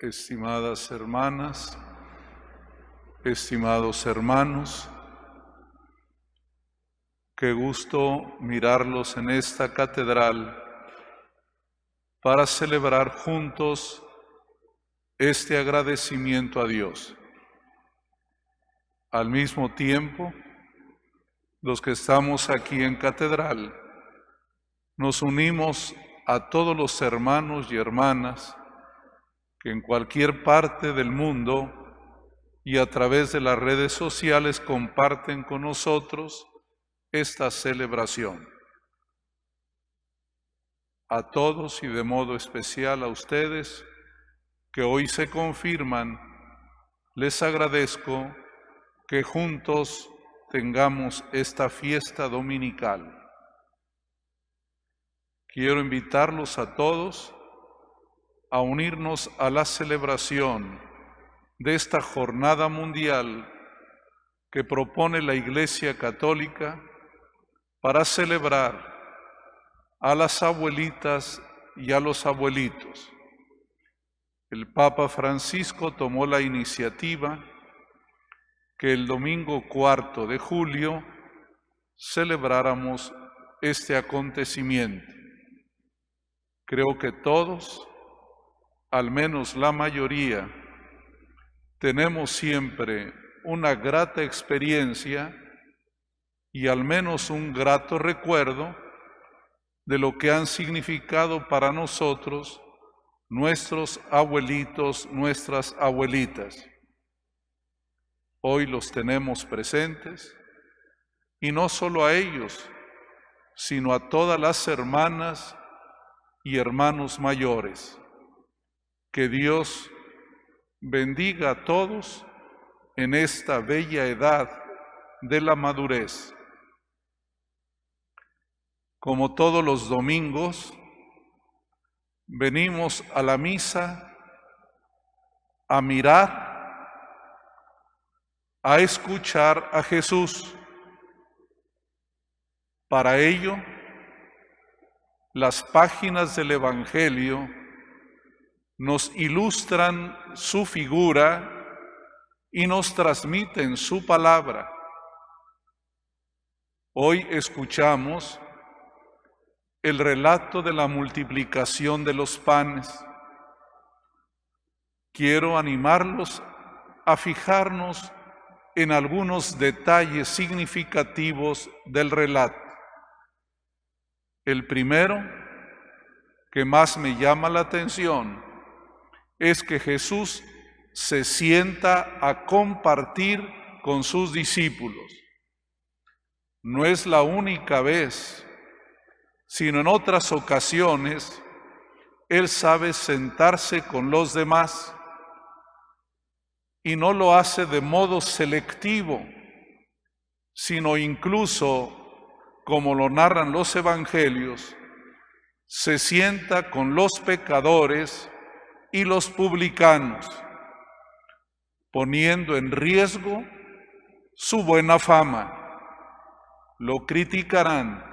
estimadas hermanas, estimados hermanos, qué gusto mirarlos en esta catedral para celebrar juntos este agradecimiento a Dios. Al mismo tiempo, los que estamos aquí en catedral, nos unimos a todos los hermanos y hermanas que en cualquier parte del mundo y a través de las redes sociales comparten con nosotros esta celebración. A todos y de modo especial a ustedes que hoy se confirman, les agradezco que juntos tengamos esta fiesta dominical. Quiero invitarlos a todos a unirnos a la celebración de esta jornada mundial que propone la Iglesia Católica para celebrar a las abuelitas y a los abuelitos. El Papa Francisco tomó la iniciativa que el domingo cuarto de julio celebráramos este acontecimiento. Creo que todos al menos la mayoría, tenemos siempre una grata experiencia y al menos un grato recuerdo de lo que han significado para nosotros nuestros abuelitos, nuestras abuelitas. Hoy los tenemos presentes y no solo a ellos, sino a todas las hermanas y hermanos mayores que Dios bendiga a todos en esta bella edad de la madurez. Como todos los domingos, venimos a la misa a mirar, a escuchar a Jesús. Para ello, las páginas del Evangelio nos ilustran su figura y nos transmiten su palabra. Hoy escuchamos el relato de la multiplicación de los panes. Quiero animarlos a fijarnos en algunos detalles significativos del relato. El primero, que más me llama la atención, es que Jesús se sienta a compartir con sus discípulos. No es la única vez, sino en otras ocasiones, Él sabe sentarse con los demás y no lo hace de modo selectivo, sino incluso, como lo narran los evangelios, se sienta con los pecadores y los publicanos, poniendo en riesgo su buena fama. Lo criticarán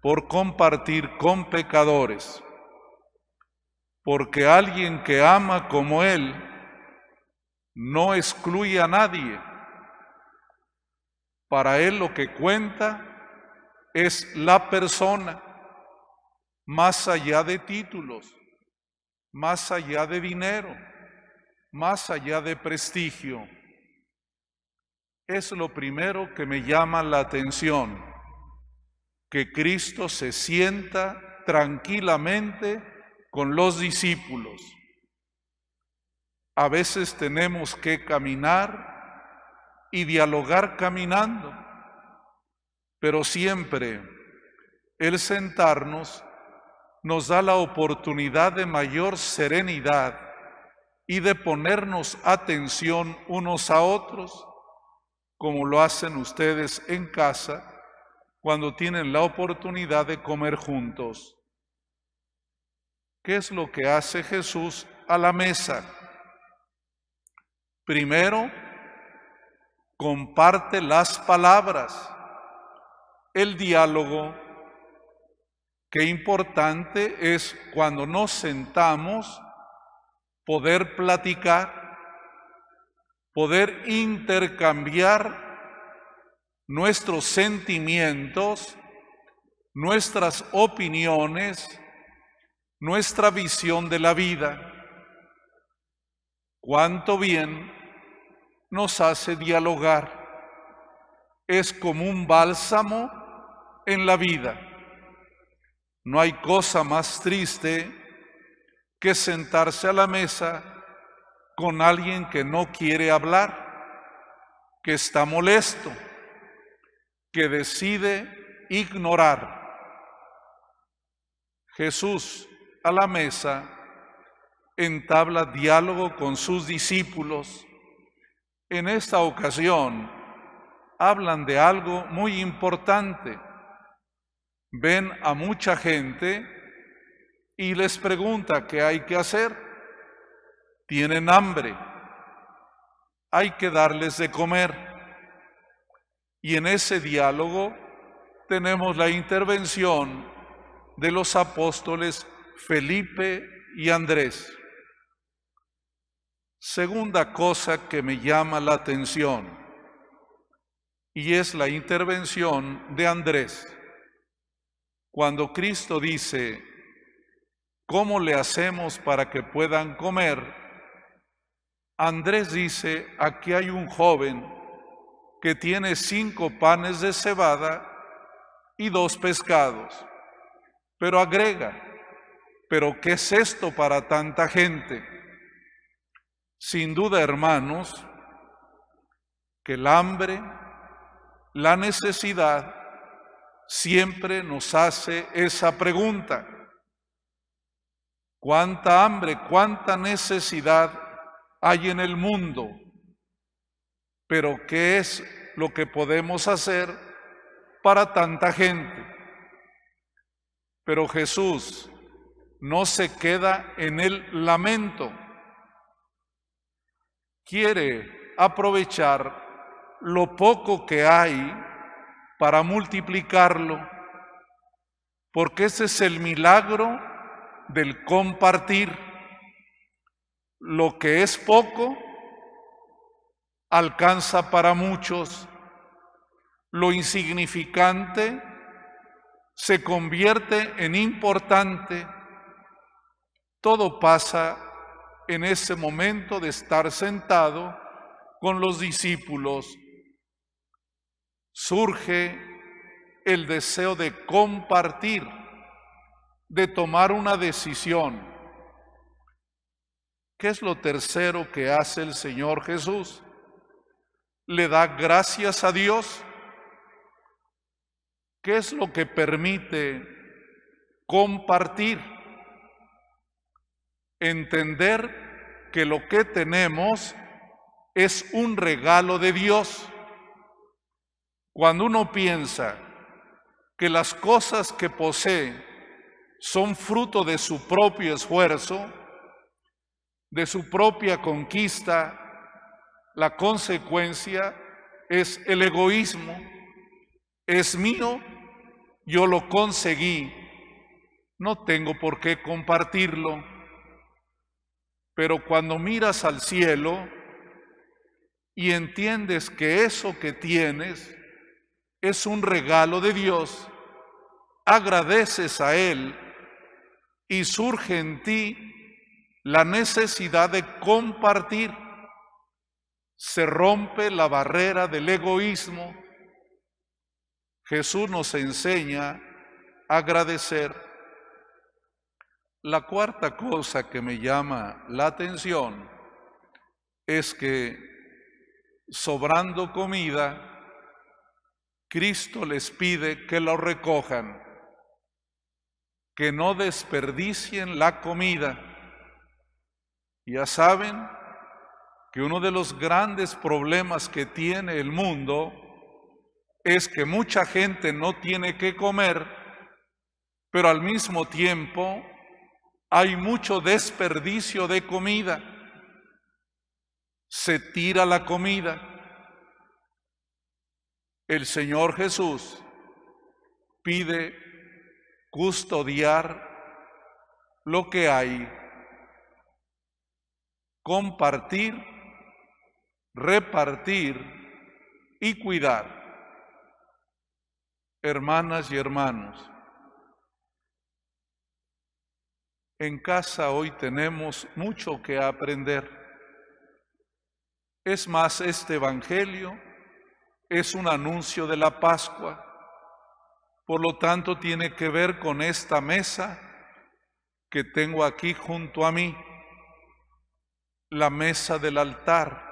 por compartir con pecadores, porque alguien que ama como Él no excluye a nadie. Para Él lo que cuenta es la persona, más allá de títulos más allá de dinero, más allá de prestigio. Es lo primero que me llama la atención, que Cristo se sienta tranquilamente con los discípulos. A veces tenemos que caminar y dialogar caminando, pero siempre el sentarnos nos da la oportunidad de mayor serenidad y de ponernos atención unos a otros, como lo hacen ustedes en casa cuando tienen la oportunidad de comer juntos. ¿Qué es lo que hace Jesús a la mesa? Primero, comparte las palabras, el diálogo Qué importante es cuando nos sentamos poder platicar, poder intercambiar nuestros sentimientos, nuestras opiniones, nuestra visión de la vida. Cuánto bien nos hace dialogar. Es como un bálsamo en la vida. No hay cosa más triste que sentarse a la mesa con alguien que no quiere hablar, que está molesto, que decide ignorar. Jesús a la mesa entabla diálogo con sus discípulos. En esta ocasión hablan de algo muy importante. Ven a mucha gente y les pregunta qué hay que hacer. Tienen hambre. Hay que darles de comer. Y en ese diálogo tenemos la intervención de los apóstoles Felipe y Andrés. Segunda cosa que me llama la atención y es la intervención de Andrés. Cuando Cristo dice, ¿cómo le hacemos para que puedan comer? Andrés dice, aquí hay un joven que tiene cinco panes de cebada y dos pescados. Pero agrega, pero ¿qué es esto para tanta gente? Sin duda, hermanos, que el hambre, la necesidad, siempre nos hace esa pregunta. ¿Cuánta hambre, cuánta necesidad hay en el mundo? Pero ¿qué es lo que podemos hacer para tanta gente? Pero Jesús no se queda en el lamento. Quiere aprovechar lo poco que hay para multiplicarlo, porque ese es el milagro del compartir. Lo que es poco alcanza para muchos, lo insignificante se convierte en importante todo pasa en ese momento de estar sentado con los discípulos. Surge el deseo de compartir, de tomar una decisión. ¿Qué es lo tercero que hace el Señor Jesús? Le da gracias a Dios. ¿Qué es lo que permite compartir? entender que lo que tenemos es un regalo de Dios. Cuando uno piensa que las cosas que posee son fruto de su propio esfuerzo, de su propia conquista, la consecuencia es el egoísmo. Es mío, yo lo conseguí, no tengo por qué compartirlo. Pero cuando miras al cielo y entiendes que eso que tienes es un regalo de Dios, agradeces a Él y surge en ti la necesidad de compartir. Se rompe la barrera del egoísmo. Jesús nos enseña a agradecer la cuarta cosa que me llama la atención es que sobrando comida, Cristo les pide que lo recojan, que no desperdicien la comida. Ya saben que uno de los grandes problemas que tiene el mundo es que mucha gente no tiene que comer, pero al mismo tiempo hay mucho desperdicio de comida. Se tira la comida. El Señor Jesús pide custodiar lo que hay. compartir, repartir y cuidar. Hermanas y hermanos, en casa hoy tenemos mucho que aprender. Es más, este Evangelio es un anuncio de la Pascua, por lo tanto tiene que ver con esta mesa que tengo aquí junto a mí, la mesa del altar.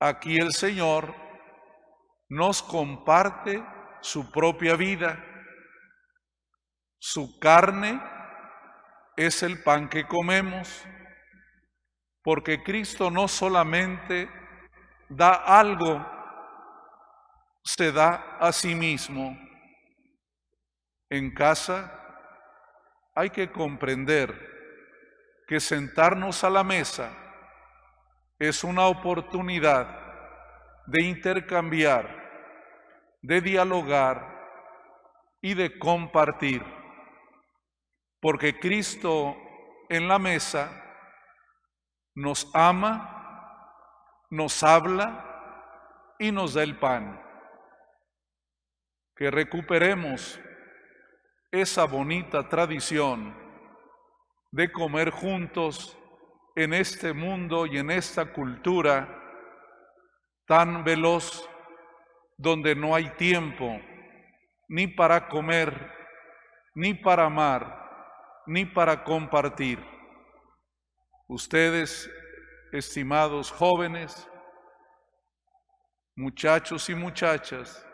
Aquí el Señor nos comparte su propia vida. Su carne es el pan que comemos, porque Cristo no solamente da algo, se da a sí mismo. En casa hay que comprender que sentarnos a la mesa es una oportunidad de intercambiar, de dialogar y de compartir. Porque Cristo en la mesa nos ama, nos habla y nos da el pan. Que recuperemos esa bonita tradición de comer juntos en este mundo y en esta cultura tan veloz donde no hay tiempo ni para comer, ni para amar, ni para compartir. Ustedes, estimados jóvenes, muchachos y muchachas,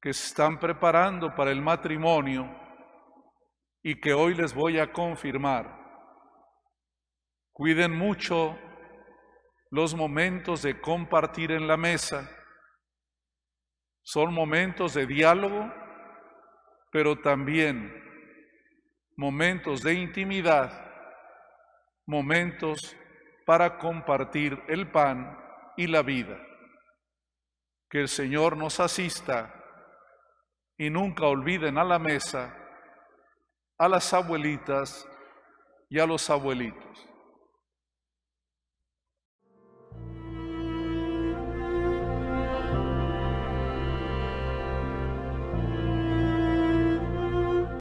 que se están preparando para el matrimonio y que hoy les voy a confirmar. Cuiden mucho los momentos de compartir en la mesa. Son momentos de diálogo, pero también momentos de intimidad, momentos para compartir el pan y la vida. Que el Señor nos asista y nunca olviden a la mesa a las abuelitas y a los abuelitos.